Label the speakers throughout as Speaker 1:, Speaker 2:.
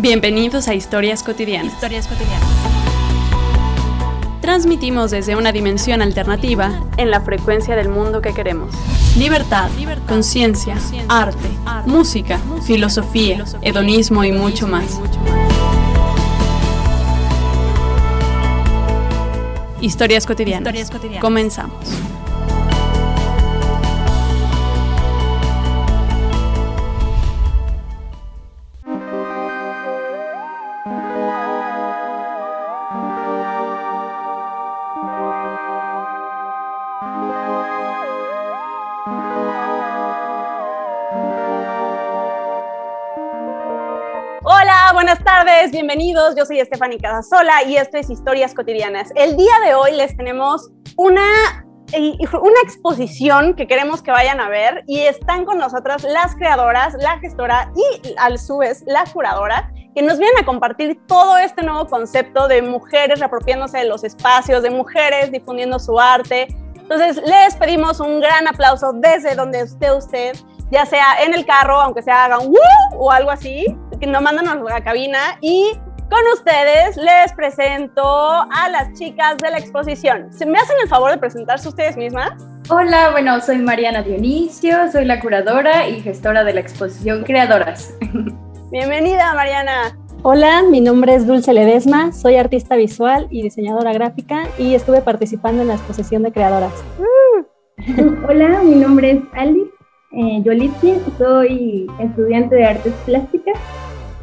Speaker 1: Bienvenidos a Historias Cotidianas.
Speaker 2: Historias cotidianas.
Speaker 1: Transmitimos desde una dimensión alternativa en la frecuencia del mundo que queremos. Libertad, conciencia, arte, música, filosofía, hedonismo y mucho más. Historias cotidianas.
Speaker 2: Historias cotidianas.
Speaker 1: Comenzamos.
Speaker 3: Buenas tardes, bienvenidos. Yo soy Estefany Casasola y esto es Historias Cotidianas. El día de hoy les tenemos una, eh, una exposición que queremos que vayan a ver y están con nosotras las creadoras, la gestora y a su vez la curadora que nos vienen a compartir todo este nuevo concepto de mujeres reapropiándose de los espacios, de mujeres difundiendo su arte. Entonces les pedimos un gran aplauso desde donde esté usted, ya sea en el carro, aunque se hagan ¡Woo! o algo así, que nos mandan a la cabina y con ustedes les presento a las chicas de la exposición. ¿Se me hacen el favor de presentarse ustedes mismas?
Speaker 4: Hola, bueno, soy Mariana Dionisio, soy la curadora y gestora de la exposición Creadoras.
Speaker 3: Bienvenida, Mariana.
Speaker 5: Hola, mi nombre es Dulce Ledesma, soy artista visual y diseñadora gráfica y estuve participando en la exposición de creadoras.
Speaker 6: Hola, mi nombre es Ali eh, Yolitzi, soy estudiante de artes plásticas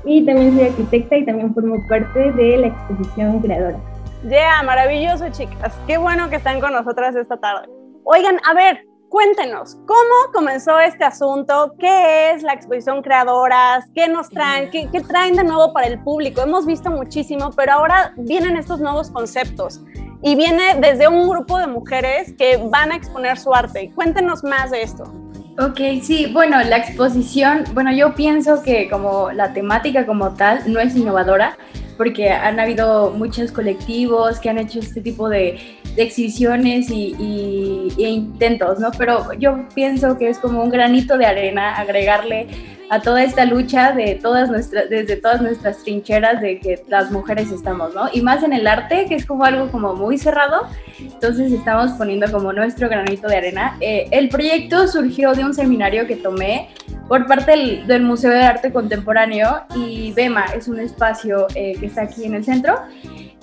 Speaker 6: y también soy arquitecta y también formo parte de la exposición creadora.
Speaker 3: Ya, maravilloso, chicas. Qué bueno que están con nosotras esta tarde. Oigan, a ver, cuéntenos, ¿cómo comenzó este asunto? ¿Qué es la exposición Creadoras? ¿Qué nos traen? ¿Qué, qué traen de nuevo para el público? Hemos visto muchísimo, pero ahora vienen estos nuevos conceptos y viene desde un grupo de mujeres que van a exponer su arte. Cuéntenos más de esto.
Speaker 4: Ok, sí, bueno, la exposición, bueno, yo pienso que como la temática como tal no es innovadora, porque han habido muchos colectivos que han hecho este tipo de, exhibiciones y, y, e intentos, ¿no? Pero yo pienso que es como un granito de arena agregarle a toda esta lucha de todas nuestras, desde todas nuestras trincheras de que las mujeres estamos, ¿no? Y más en el arte, que es como algo como muy cerrado, entonces estamos poniendo como nuestro granito de arena. Eh, el proyecto surgió de un seminario que tomé por parte del, Museo de Arte Contemporáneo y BEMA es un espacio eh, que está aquí en el centro.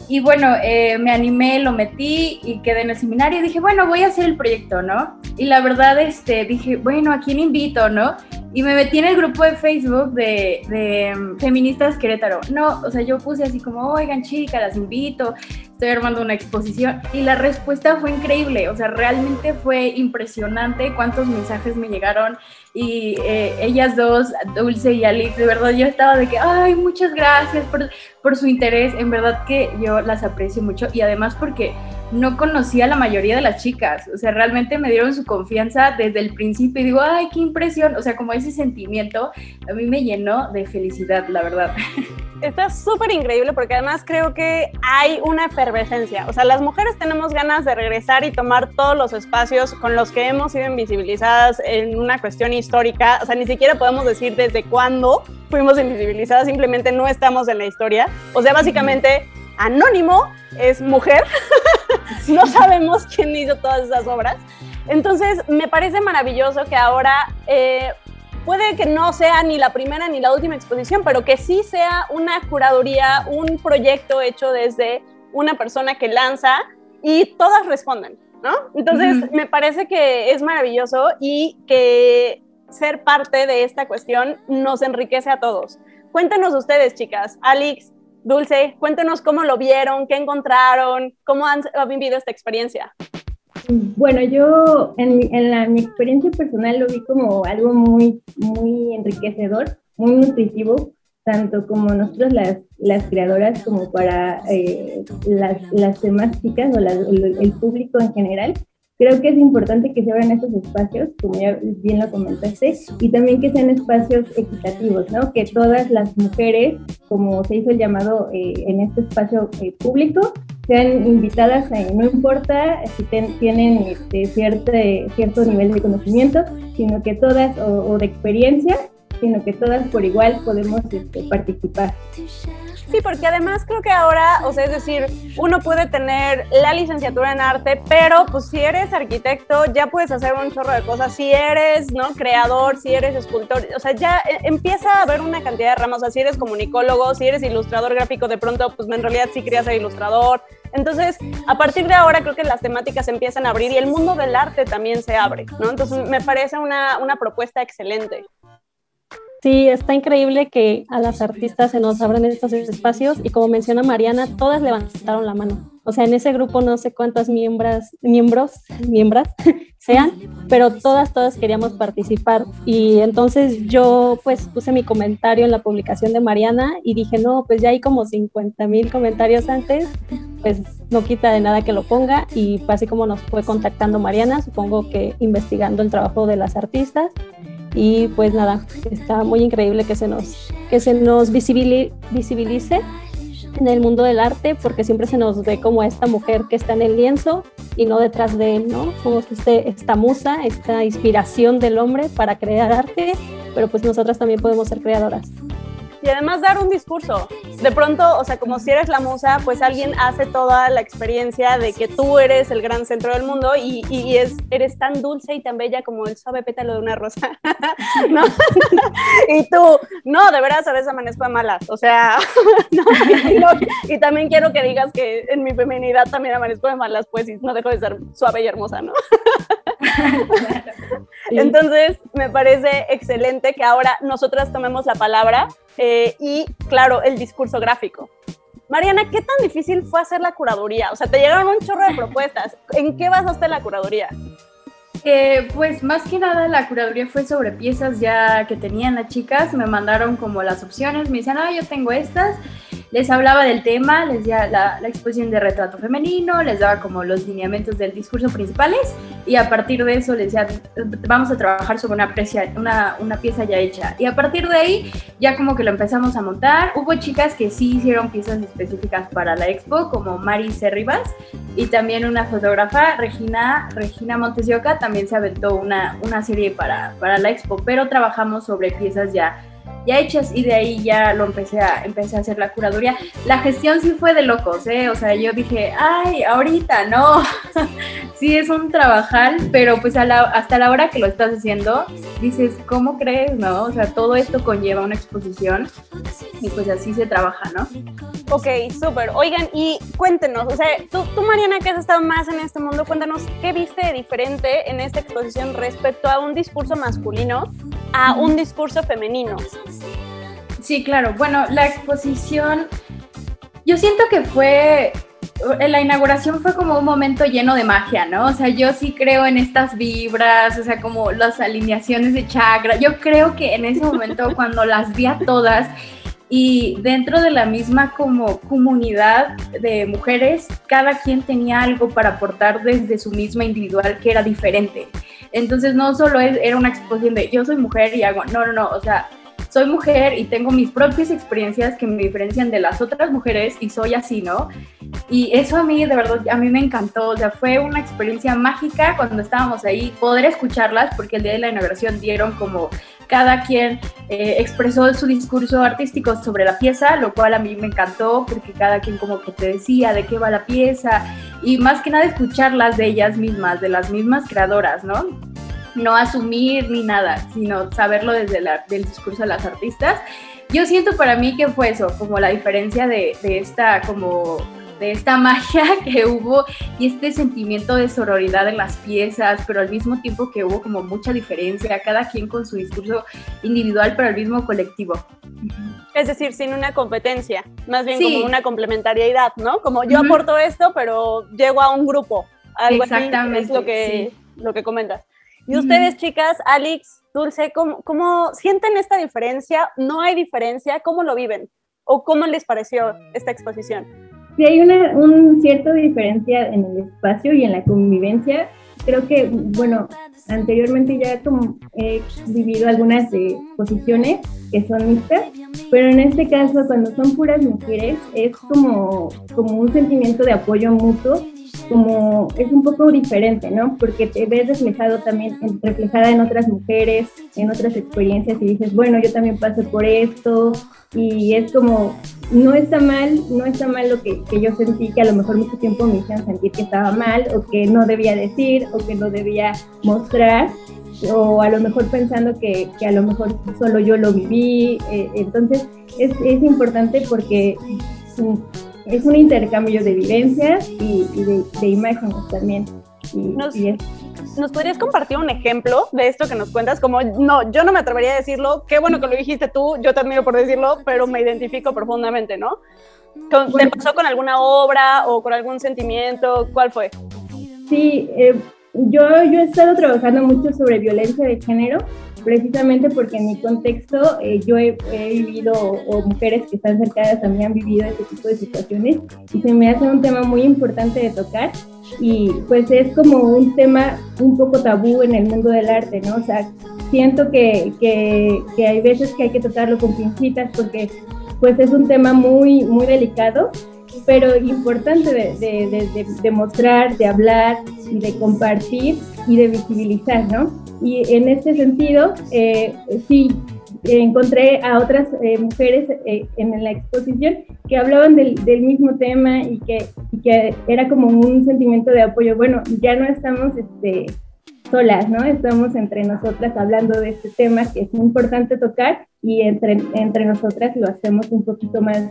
Speaker 4: Y bueno, eh, me animé, lo metí y quedé en el seminario y dije, bueno, voy a hacer el proyecto, ¿no? Y la verdad, este, dije, bueno, ¿a quién invito, no? Y me metí en el grupo de Facebook de, um, Feministas Querétaro. No, o sea, yo puse así como, oigan, chicas, las invito, estoy armando una exposición. Y la respuesta fue increíble, o sea, realmente fue impresionante cuántos mensajes me llegaron. Y eh, ellas dos, Dulce y Alex, de verdad yo estaba de que, ay, muchas gracias por, por su interés. En verdad que yo las aprecio mucho y además porque no conocía a la mayoría de las chicas, o sea, realmente me dieron su confianza desde el principio y digo, ay, qué impresión, o sea, como ese sentimiento a mí me llenó de felicidad, la verdad.
Speaker 3: Está súper increíble porque además creo que hay una efervescencia, o sea, las mujeres tenemos ganas de regresar y tomar todos los espacios con los que hemos sido invisibilizadas en una cuestión histórica, o sea, ni siquiera podemos decir desde cuándo fuimos invisibilizadas, simplemente no estamos en la historia, o sea, básicamente anónimo es mujer, no sabemos quién hizo todas esas obras. Entonces, me parece maravilloso que ahora eh, puede que no sea ni la primera ni la última exposición, pero que sí sea una curaduría, un proyecto hecho desde una persona que lanza y todas responden, ¿no? Entonces, uh -huh. me parece que es maravilloso y que ser parte de esta cuestión nos enriquece a todos. Cuéntenos ustedes, chicas. Alex, Dulce, cuéntenos cómo lo vieron, qué encontraron, cómo han, han vivido esta experiencia.
Speaker 6: Bueno, yo en, en la, mi experiencia personal lo vi como algo muy, muy enriquecedor, muy nutritivo, tanto como nosotros las, las creadoras como para eh, las, las demás chicas o la, el público en general. Creo que es importante que se abran estos espacios, como ya bien lo comentaste, y también que sean espacios equitativos, ¿no? Que todas las mujeres, como se hizo el llamado eh, en este espacio eh, público, sean invitadas, eh, no importa si ten, tienen este, cierto, cierto nivel de conocimiento, sino que todas, o, o de experiencia, sino que todas por igual podemos este, participar.
Speaker 3: Sí, porque además creo que ahora, o sea, es decir, uno puede tener la licenciatura en arte, pero pues si eres arquitecto ya puedes hacer un chorro de cosas. Si eres, ¿no? Creador, si eres escultor, o sea, ya eh, empieza a haber una cantidad de ramas. O sea, si eres comunicólogo, si eres ilustrador gráfico, de pronto, pues en realidad sí querías ser ilustrador. Entonces, a partir de ahora creo que las temáticas empiezan a abrir y el mundo del arte también se abre, ¿no? Entonces, me parece una, una propuesta excelente.
Speaker 5: Sí, está increíble que a las artistas se nos abran estos espacios y como menciona Mariana, todas levantaron la mano. O sea, en ese grupo no sé cuántas miembros, miembros, miembras sean, pero todas, todas queríamos participar. Y entonces yo pues puse mi comentario en la publicación de Mariana y dije, no, pues ya hay como 50 mil comentarios antes, pues no quita de nada que lo ponga. Y así como nos fue contactando Mariana, supongo que investigando el trabajo de las artistas y pues nada, está muy increíble que se nos, que se nos visibilice en el mundo del arte porque siempre se nos ve como esta mujer que está en el lienzo y no detrás de él, ¿no? Somos este, esta musa, esta inspiración del hombre para crear arte, pero pues nosotras también podemos ser creadoras
Speaker 3: y además dar un discurso. De pronto, o sea, como si eres la musa, pues alguien hace toda la experiencia de que tú eres el gran centro del mundo y, y, es, eres tan dulce y tan bella como el suave pétalo de una rosa. ¿No? y tú, no, de veras a veces amanezco de malas. O sea, y, también quiero que digas que en mi feminidad también amanezco de malas, pues, y no dejo de ser suave y hermosa, ¿no? Entonces, me parece excelente que ahora nosotras tomemos la palabra eh, y, claro, el discurso gráfico. Mariana, ¿qué tan difícil fue hacer la curaduría? O sea, te llegaron un chorro de propuestas. ¿En qué basaste la curaduría?
Speaker 4: Pues más que nada la curaduría fue sobre piezas ya que tenían las chicas, me mandaron como las opciones, me dicen, ah, yo tengo estas les hablaba del tema, les daba la, exposición de retrato femenino, les daba como los lineamientos del discurso principales y a partir de eso les decía, vamos a trabajar sobre una, pieza ya hecha. Y a partir de ahí ya como que lo empezamos a montar. Hubo chicas que sí hicieron piezas específicas para la expo, como Mari Cerribas, y también una fotógrafa, Regina, Regina Montes se aventó una, una serie para, para la expo, pero trabajamos sobre piezas ya ya hechas y de ahí ya lo empecé a, empecé a hacer la curaduría. La gestión sí fue de locos, ¿eh? O sea, yo dije, ay, ahorita no. sí es un trabajar, pero pues hasta la hora que lo estás haciendo, dices, ¿cómo crees, no? O sea, todo esto conlleva una exposición y pues así se trabaja, ¿no?
Speaker 3: Ok, súper. Oigan, y cuéntenos, o sea, tú, tú, Mariana, que has estado más en este mundo, cuéntanos qué viste de diferente en esta exposición respecto a un discurso masculino a un discurso femenino.
Speaker 4: Sí, claro. Bueno, la exposición, yo siento que fue, la inauguración fue como un momento lleno de magia, ¿no? O sea, yo sí creo en estas vibras, o sea, como las alineaciones de chakra. Yo creo que en ese momento cuando las vi a todas y dentro de la misma como comunidad de mujeres, cada quien tenía algo para aportar desde su misma individual que era diferente. Entonces no solo era una exposición de yo soy mujer y hago, no, no, no, o sea, soy mujer y tengo mis propias experiencias que me diferencian de las otras mujeres y soy así, ¿no? Y eso a mí, de verdad, a mí me encantó, o sea, fue una experiencia mágica cuando estábamos ahí, poder escucharlas, porque el día de la inauguración dieron como cada quien eh, expresó su discurso artístico sobre la pieza, lo cual a mí me encantó porque cada quien como que te decía de qué va la pieza y más que nada escucharlas de ellas mismas, de las mismas creadoras, ¿no? No asumir ni nada, sino saberlo desde el discurso de las artistas. Yo siento para mí que fue eso, como la diferencia de, de esta como de esta magia que hubo y este sentimiento de sororidad en las piezas, pero al mismo tiempo que hubo como mucha diferencia, cada quien con su discurso individual, pero al mismo colectivo.
Speaker 3: Es decir, sin una competencia, más bien como una complementariedad, ¿no? Como yo aporto esto, pero llego a un grupo. Algo Exactamente. es lo que, lo que comentas. Y ustedes, chicas, Alex, Dulce, ¿cómo, ¿cómo sienten esta diferencia? ¿No hay diferencia? ¿Cómo lo viven? ¿O cómo les pareció esta exposición?
Speaker 6: Sí, hay una un cierta diferencia en el espacio y en la convivencia. Creo que, bueno, anteriormente ya como he vivido algunas de posiciones que son mixtas, pero en este caso, cuando son puras mujeres, es como, como un sentimiento de apoyo mutuo como es un poco diferente, ¿no? Porque te ves reflejado también, reflejada en otras mujeres, en otras experiencias y dices, bueno, yo también pasé por esto y es como, no está mal, no está mal lo que, que yo sentí, que a lo mejor mucho tiempo me hicieron sentir que estaba mal o que no debía decir o que no debía mostrar, o a lo mejor pensando que, que a lo mejor solo yo lo viví. Eh, entonces es, es, importante porque es un intercambio de vivencias y, de, de, imágenes también. Y,
Speaker 3: nos, ¿Nos podrías compartir un ejemplo de esto que nos cuentas? Como, no, yo no me atrevería a decirlo, qué bueno que lo dijiste tú, yo te admiro por decirlo, pero me identifico profundamente, ¿no? ¿Te pasó con alguna obra o con algún sentimiento? ¿Cuál fue?
Speaker 6: Sí, eh, yo, yo he estado trabajando mucho sobre violencia de género, precisamente porque en mi contexto eh, yo he, vivido, o, mujeres que están cercanas mí han vivido este tipo de situaciones, y se me hace un tema muy importante de tocar, y pues es como un tema un poco tabú en el mundo del arte, ¿no? O sea, siento que, que, que hay veces que hay que tocarlo con pincitas porque pues es un tema muy, muy delicado pero importante de, de, de, mostrar, de hablar y de compartir y de visibilizar, ¿no? Y en este sentido, eh, sí, encontré a otras eh, mujeres eh, en la exposición que hablaban del, del mismo tema y que, y que, era como un sentimiento de apoyo. Bueno, ya no estamos este, solas, ¿no? Estamos entre nosotras hablando de este tema que es muy importante tocar y entre, entre nosotras lo hacemos un poquito más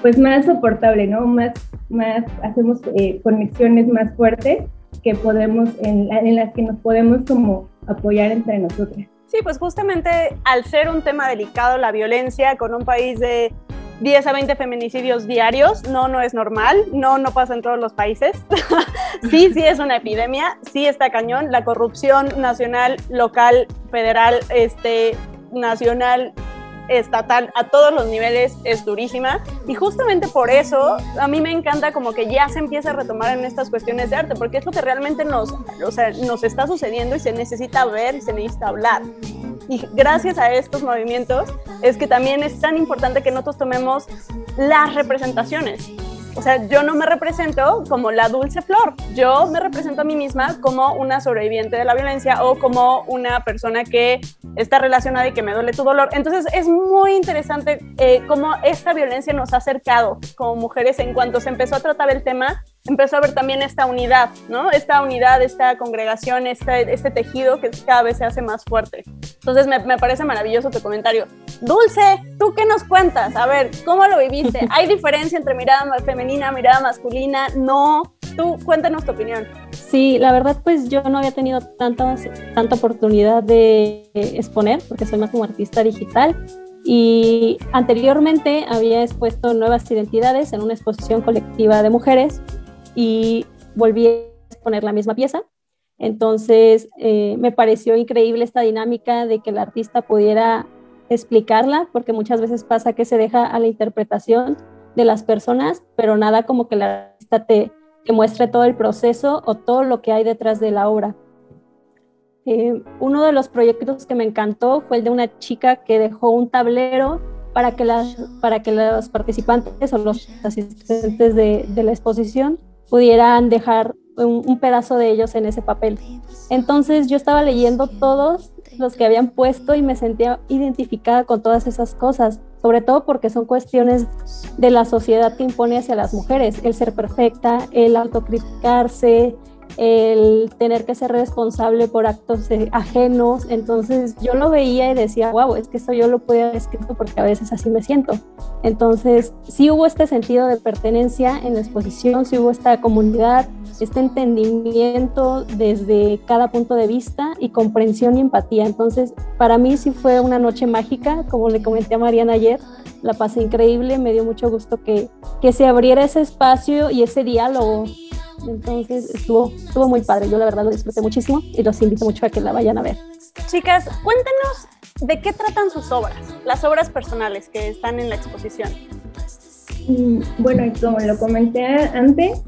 Speaker 6: pues más soportable, ¿no? Más, más hacemos eh, conexiones más fuertes que podemos, en, en, las que nos podemos como apoyar entre nosotras.
Speaker 3: Sí, pues justamente al ser un tema delicado, la violencia con un país de 10 a 20 feminicidios diarios, no, no es normal, no, no pasa en todos los países. sí, sí es una epidemia, sí está cañón, la corrupción nacional, local, federal, este, nacional, estatal a todos los niveles es durísima y justamente por eso a mí me encanta como que ya se empieza a retomar en estas cuestiones de arte porque es lo que realmente nos, o sea, nos está sucediendo y se necesita ver y se necesita hablar. Y gracias a estos movimientos es que también es tan importante que nosotros tomemos las representaciones. O sea, yo no me represento como la dulce flor, yo me represento a mí misma como una sobreviviente de la violencia o como una persona que está relacionada y que me duele tu dolor. Entonces es muy interesante eh, cómo esta violencia nos ha acercado como mujeres en cuanto se empezó a tratar el tema empezó a ver también esta unidad, ¿no? Esta unidad, esta congregación, este, este tejido que cada vez se hace más fuerte. Entonces me, me, parece maravilloso tu comentario. Dulce, ¿tú qué nos cuentas? A ver, ¿cómo lo viviste? ¿Hay diferencia entre mirada femenina, mirada masculina? No. Tú cuéntanos tu opinión.
Speaker 5: Sí, la verdad pues yo no había tenido tanta oportunidad de exponer porque soy más como artista digital y anteriormente había expuesto nuevas identidades en una exposición colectiva de mujeres y volví a exponer la misma pieza. Entonces, eh, me pareció increíble esta dinámica de que el artista pudiera explicarla, porque muchas veces pasa que se deja a la interpretación de las personas, pero nada como que el artista te, te muestre todo el proceso o todo lo que hay detrás de la obra. Eh, uno de los proyectos que me encantó fue el de una chica que dejó un tablero para que, las, para que los participantes o los asistentes de, de la exposición pudieran dejar un, pedazo de ellos en ese papel. Entonces yo estaba leyendo todos los que habían puesto y me sentía identificada con todas esas cosas, sobre todo porque son cuestiones de la sociedad que impone hacia las mujeres, el ser perfecta, el autocriticarse, el tener que ser responsable por actos ajenos. Entonces yo lo veía y decía, wow, es que eso yo lo puedo haber escrito porque a veces así me siento. Entonces sí hubo este sentido de pertenencia en la exposición, sí hubo esta comunidad, este entendimiento desde cada punto de vista y comprensión y empatía. Entonces para mí sí fue una noche mágica, como le comenté a Mariana ayer, la pasé increíble, me dio mucho gusto que, que se abriera ese espacio y ese diálogo entonces estuvo, estuvo muy padre. Yo la verdad lo disfruté muchísimo y los invito mucho a que la vayan a ver.
Speaker 3: Chicas, cuéntenos de qué tratan sus obras, las obras personales que están en la exposición.
Speaker 6: Mm, bueno, como lo comenté antes,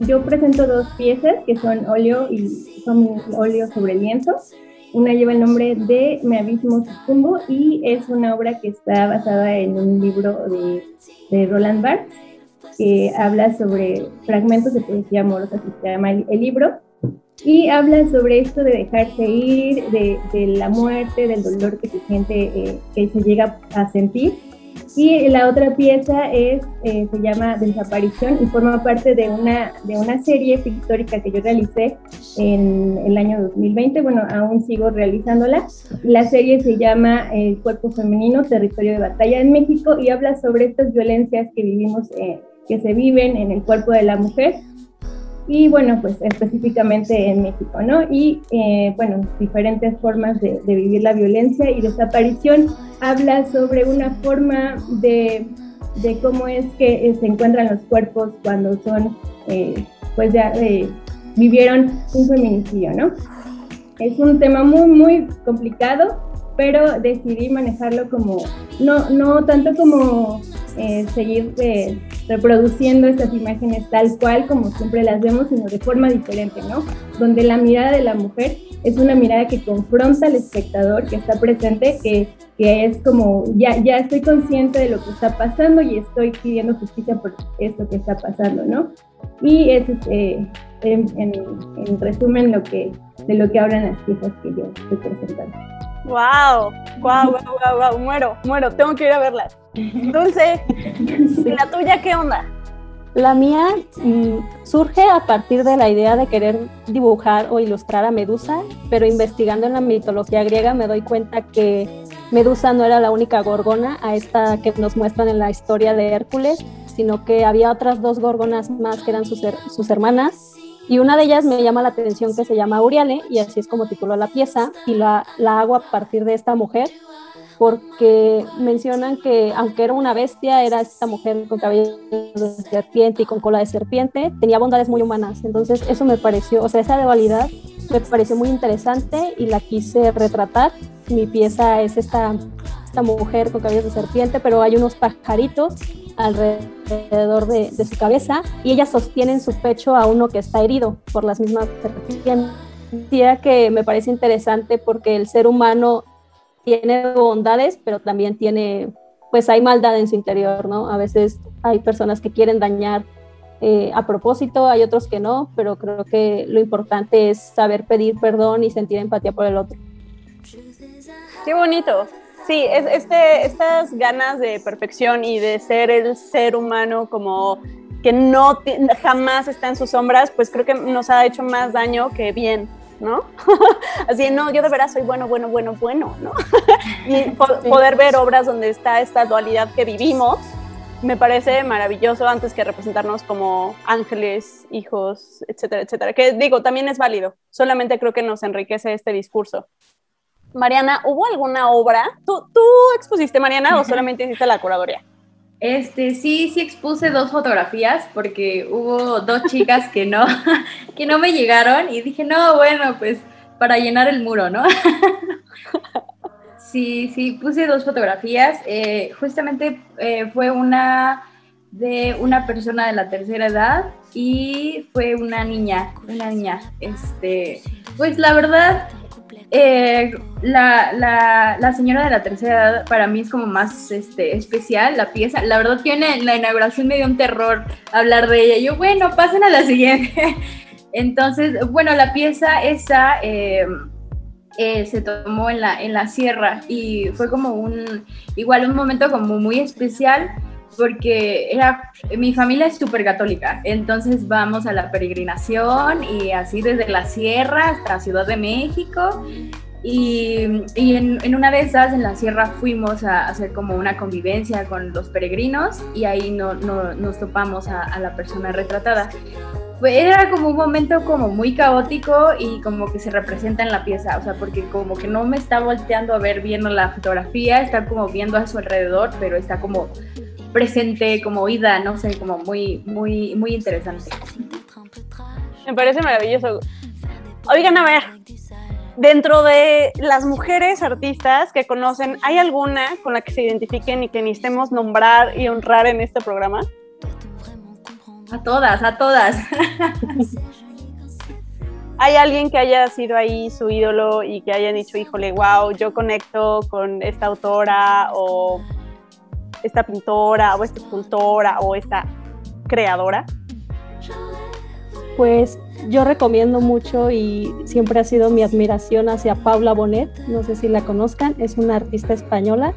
Speaker 6: yo presento dos piezas que son óleo y son óleo sobre lienzo. Una lleva el nombre de Me Abismo Sucumbo y es una obra que está basada en un libro de, de Roland Barthes que habla sobre fragmentos de poesía amorosa, que se llama el, libro, y habla sobre esto de dejarse ir, de, de la muerte, del dolor que se siente, eh, que se llega a sentir y la otra pieza es, eh, se llama Desaparición y forma parte de una, de una serie pictórica que yo realicé en el año 2020. Bueno, aún sigo realizándola. La serie se llama El cuerpo femenino, territorio de batalla en México y habla sobre estas violencias que vivimos, eh, que se viven en el cuerpo de la mujer y bueno, pues específicamente en México, ¿no? Y eh, bueno, diferentes formas de, vivir la violencia y desaparición habla sobre una forma de, de cómo es que eh, se encuentran los cuerpos cuando son, eh, pues ya vivieron un feminicidio, ¿no? Es un tema muy, muy complicado, pero decidí manejarlo como, no, no tanto como seguir reproduciendo estas imágenes tal cual como siempre las vemos, sino de forma diferente, ¿no? Donde la mirada de la mujer es una mirada que confronta al espectador que está presente, que, que es como, ya, ya estoy consciente de lo que está pasando y estoy pidiendo justicia por esto que está pasando, ¿no? Y es este, en, en, resumen lo que, de lo que hablan las piezas que yo estoy presentando.
Speaker 3: Wow, wow, wow, wow, wow, muero, muero, tengo que ir a verlas. Dulce, ¿y la tuya qué onda?
Speaker 5: La mía mm, surge a partir de la idea de querer dibujar o ilustrar a Medusa, pero investigando en la mitología griega me doy cuenta que Medusa no era la única gorgona a esta que nos muestran en la historia de Hércules, sino que había otras dos gorgonas más que eran sus, sus hermanas y una de ellas me llama la atención que se llama Uriale, y así es como tituló la pieza, y la, la hago a partir de esta mujer, porque mencionan que aunque era una bestia, era esta mujer con cabello de serpiente y con cola de serpiente, tenía bondades muy humanas. Entonces eso me pareció, o sea, esa dualidad me pareció muy interesante y la quise retratar. Mi pieza es esta, esta mujer con cabello de serpiente, pero hay unos pajaritos alrededor de, su cabeza y ella sostiene en su pecho a uno que está herido por las mismas serpientes. que me parece interesante porque el ser humano tiene bondades, pero también tiene, pues hay maldad en su interior, ¿no? A veces hay personas que quieren dañar eh, a propósito, hay otros que no, pero creo que lo importante es saber pedir perdón y sentir empatía por el otro.
Speaker 3: Qué bonito. Sí, es, este, estas ganas de perfección y de ser el ser humano como que no jamás está en sus sombras, pues creo que nos ha hecho más daño que bien, ¿no? Así, no, yo de veras soy bueno, bueno, bueno, bueno, ¿no? y poder ver obras donde está esta dualidad que vivimos, me parece maravilloso antes que representarnos como ángeles, hijos, etcétera, etcétera. Que digo, también es válido, solamente creo que nos enriquece este discurso. Mariana, ¿hubo alguna obra? ¿Tú, tú expusiste, Mariana, o solamente hiciste la curaduría?
Speaker 4: Este, sí, sí expuse dos fotografías porque hubo dos chicas que no, que no me llegaron y dije, no, bueno, pues para llenar el muro, ¿no? Sí, sí, puse dos fotografías. Eh, justamente eh, fue una de una persona de la tercera edad y fue una niña, una niña. Este, pues la verdad, eh, la, la, señora de la tercera edad para mí es como más este, especial, la pieza. La verdad en la inauguración me dio un terror hablar de ella. Yo, bueno, pasen a la siguiente. Entonces, bueno, la pieza esa eh, eh, se tomó en la, en la sierra y fue como un, igual un momento como muy especial porque era, mi familia es súper católica, entonces vamos a la peregrinación y así desde la sierra hasta Ciudad de México. Y, y en, en, una de esas, en la sierra, fuimos a hacer como una convivencia con los peregrinos y ahí no, no, nos topamos a, a la persona retratada era como un momento como muy caótico y como que se representa en la pieza, o sea, porque como que no me está volteando a ver viendo la fotografía, está como viendo a su alrededor, pero está como presente, como oída, no sé, como muy, muy, muy interesante.
Speaker 3: Me parece maravilloso. Oigan, a ver, dentro de las mujeres artistas que conocen, ¿hay alguna con la que se identifiquen y que necesitemos nombrar y honrar en este programa?
Speaker 4: A todas, a todas.
Speaker 3: ¿Hay alguien que haya sido ahí su ídolo y que haya dicho, híjole, wow, yo conecto con esta autora o esta pintora o esta escultora o esta creadora?
Speaker 5: Pues yo recomiendo mucho y siempre ha sido mi admiración hacia Paula Bonet, no sé si la conozcan, es una artista española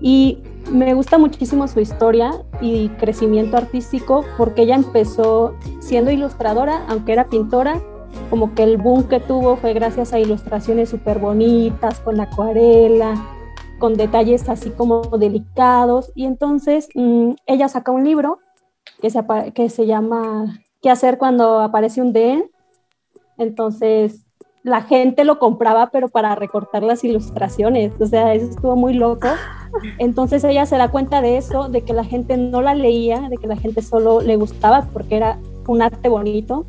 Speaker 5: y me gusta muchísimo su historia y crecimiento artístico porque ella empezó siendo ilustradora, aunque era pintora, como que el boom que tuvo fue gracias a ilustraciones súper bonitas, con acuarela, con detalles así como delicados. Y entonces mm, ella saca un libro que se, que se llama ¿Qué hacer cuando aparece un D? Entonces la gente lo compraba, pero para recortar las ilustraciones. O sea, eso estuvo muy loco. Entonces ella se da cuenta de eso, de que la gente no la leía, de que la gente solo le gustaba porque era un arte bonito.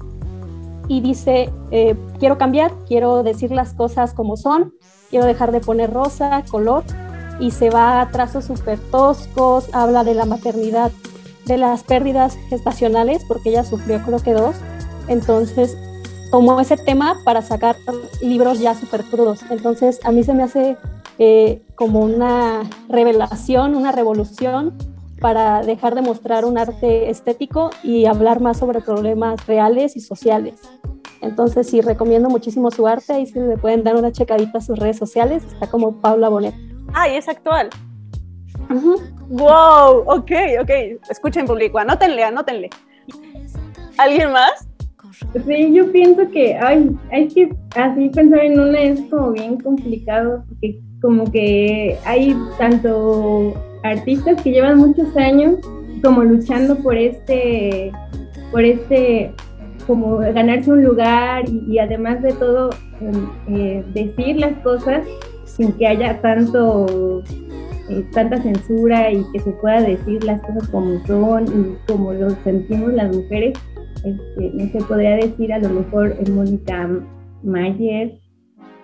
Speaker 5: Y dice, eh, quiero cambiar, quiero decir las cosas como son, quiero dejar de poner rosa, color. Y se va a trazos súper toscos, habla de la maternidad, de las pérdidas gestacionales, porque ella sufrió creo que dos. Entonces tomó ese tema para sacar libros ya súper crudos. Entonces a mí se me hace eh, como una revelación, una revolución para dejar de mostrar un arte estético y hablar más sobre problemas reales y sociales. Entonces sí, recomiendo muchísimo su arte y si le pueden dar una checadita a sus redes sociales, está como Paula Bonet.
Speaker 3: Ah, y es actual. Wow, ok, ok. Escuchen público, anótenle, anótenle. ¿Alguien más?
Speaker 6: Sí, yo pienso que, ay, hay que así pensar en una es como bien complicado, porque como que hay tanto artistas que llevan muchos años como luchando por este, por este, como ganarse un lugar y, además de todo em, eh, decir las cosas sin que haya tanto eh, tanta censura y que se pueda decir las cosas como son y como lo sentimos las mujeres este, no se podría decir a lo mejor en Mónica Mayer,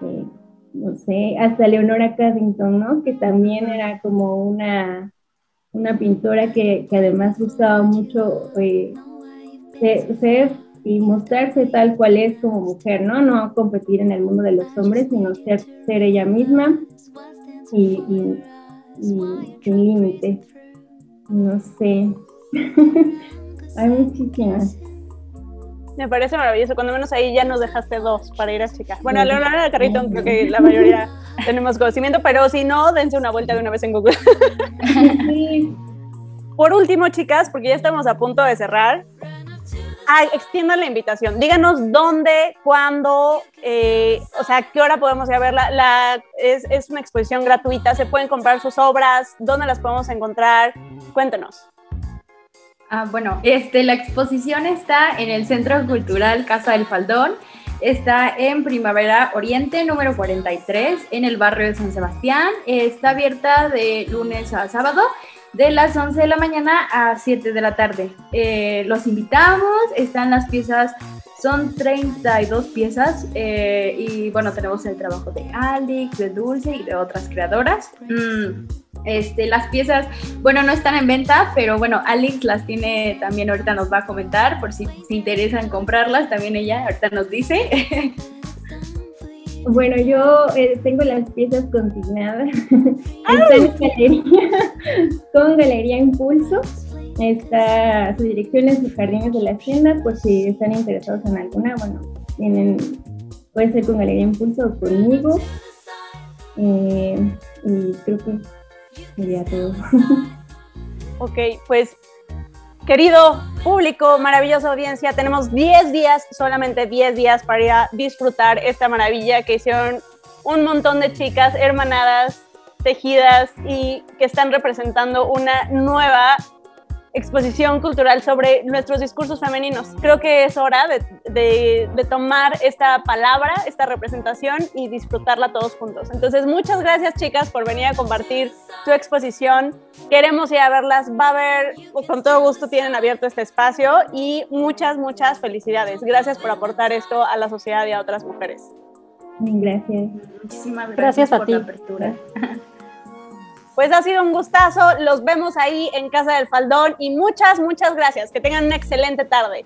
Speaker 6: eh, no sé, hasta Leonora Caddington, ¿no? Que también era como una, una pintora que, además gustaba mucho eh, ser, y mostrarse tal cual es como mujer, ¿no? No competir en el mundo de los hombres, sino ser, ser ella misma y, y, y sin límites. No sé. Hay muchísimas.
Speaker 3: Me parece maravilloso. Cuando menos ahí ya nos dejaste dos para ir a checar. Bueno, Leonardo Carrito creo que la mayoría tenemos conocimiento, pero si no, dense una vuelta de una vez en Google. Por último, chicas, porque ya estamos a punto de cerrar, ay, extiendan la invitación. Díganos dónde, cuándo, eh, o sea, qué hora podemos ir a verla. La, es, es una exposición gratuita, se pueden comprar sus obras, dónde las podemos encontrar. Cuéntenos.
Speaker 4: Ah, bueno, este, la exposición está en el Centro Cultural Casa del Faldón. Está en Primavera Oriente, número 43, en el barrio de San Sebastián. Está abierta de lunes a sábado, de las 11 de la mañana a 7 de la tarde. Eh, los invitamos, están las piezas, son 32 piezas. Eh, y bueno, tenemos el trabajo de Alex, de Dulce y de otras creadoras. Mm. Este, las piezas, bueno, no están en venta, pero bueno, Alex las tiene también, ahorita nos va a comentar, por si se interesan comprarlas, también ella ahorita nos dice.
Speaker 6: Bueno, yo eh, tengo las piezas consignadas. Está en galería, con Galería Impulso. Está su dirección en sus jardines de la hacienda, por si están interesados en alguna, bueno, tienen, puede ser con Galería Impulso o conmigo. Eh, y creo que sería todo.
Speaker 3: ok, pues querido público, maravillosa audiencia, tenemos 10 días, solamente 10 días para ir a disfrutar esta maravilla que hicieron un montón de chicas hermanadas, tejidas y que están representando una nueva exposición cultural sobre nuestros discursos femeninos. Creo que es hora de, tomar esta palabra, esta representación y disfrutarla todos juntos. Entonces, muchas gracias chicas por venir a compartir su exposición. Queremos ir a verlas. Va a haber, con todo gusto tienen abierto este espacio y muchas, muchas felicidades. Gracias por aportar esto a la sociedad y a otras mujeres.
Speaker 6: Gracias.
Speaker 4: Muchísimas gracias,
Speaker 5: gracias a
Speaker 4: por
Speaker 5: ti.
Speaker 4: la apertura.
Speaker 3: Pues ha sido un gustazo, los vemos ahí en Casa del Faldón y muchas, muchas gracias, que tengan una excelente tarde.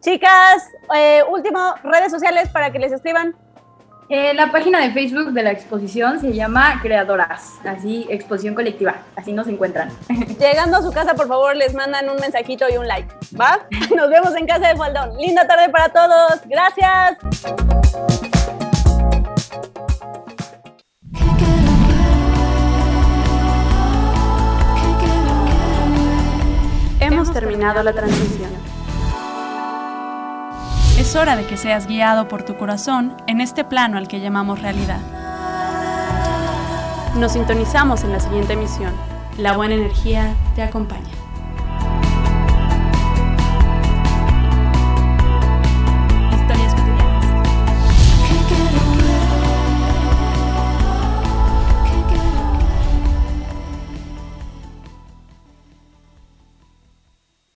Speaker 3: Chicas, eh, último, redes sociales para que les escriban.
Speaker 4: Eh, la página de Facebook de la exposición se llama Creadoras, así, exposición colectiva, así nos encuentran.
Speaker 3: Llegando a su casa, por favor, les mandan un mensajito y un like, ¿va? Nos vemos en casa de Faldón. Linda tarde para todos, gracias.
Speaker 1: Hemos terminado la transmisión. Es hora de que seas guiado por tu corazón en este plano al que llamamos realidad. Nos sintonizamos en la siguiente emisión. La buena energía te acompaña.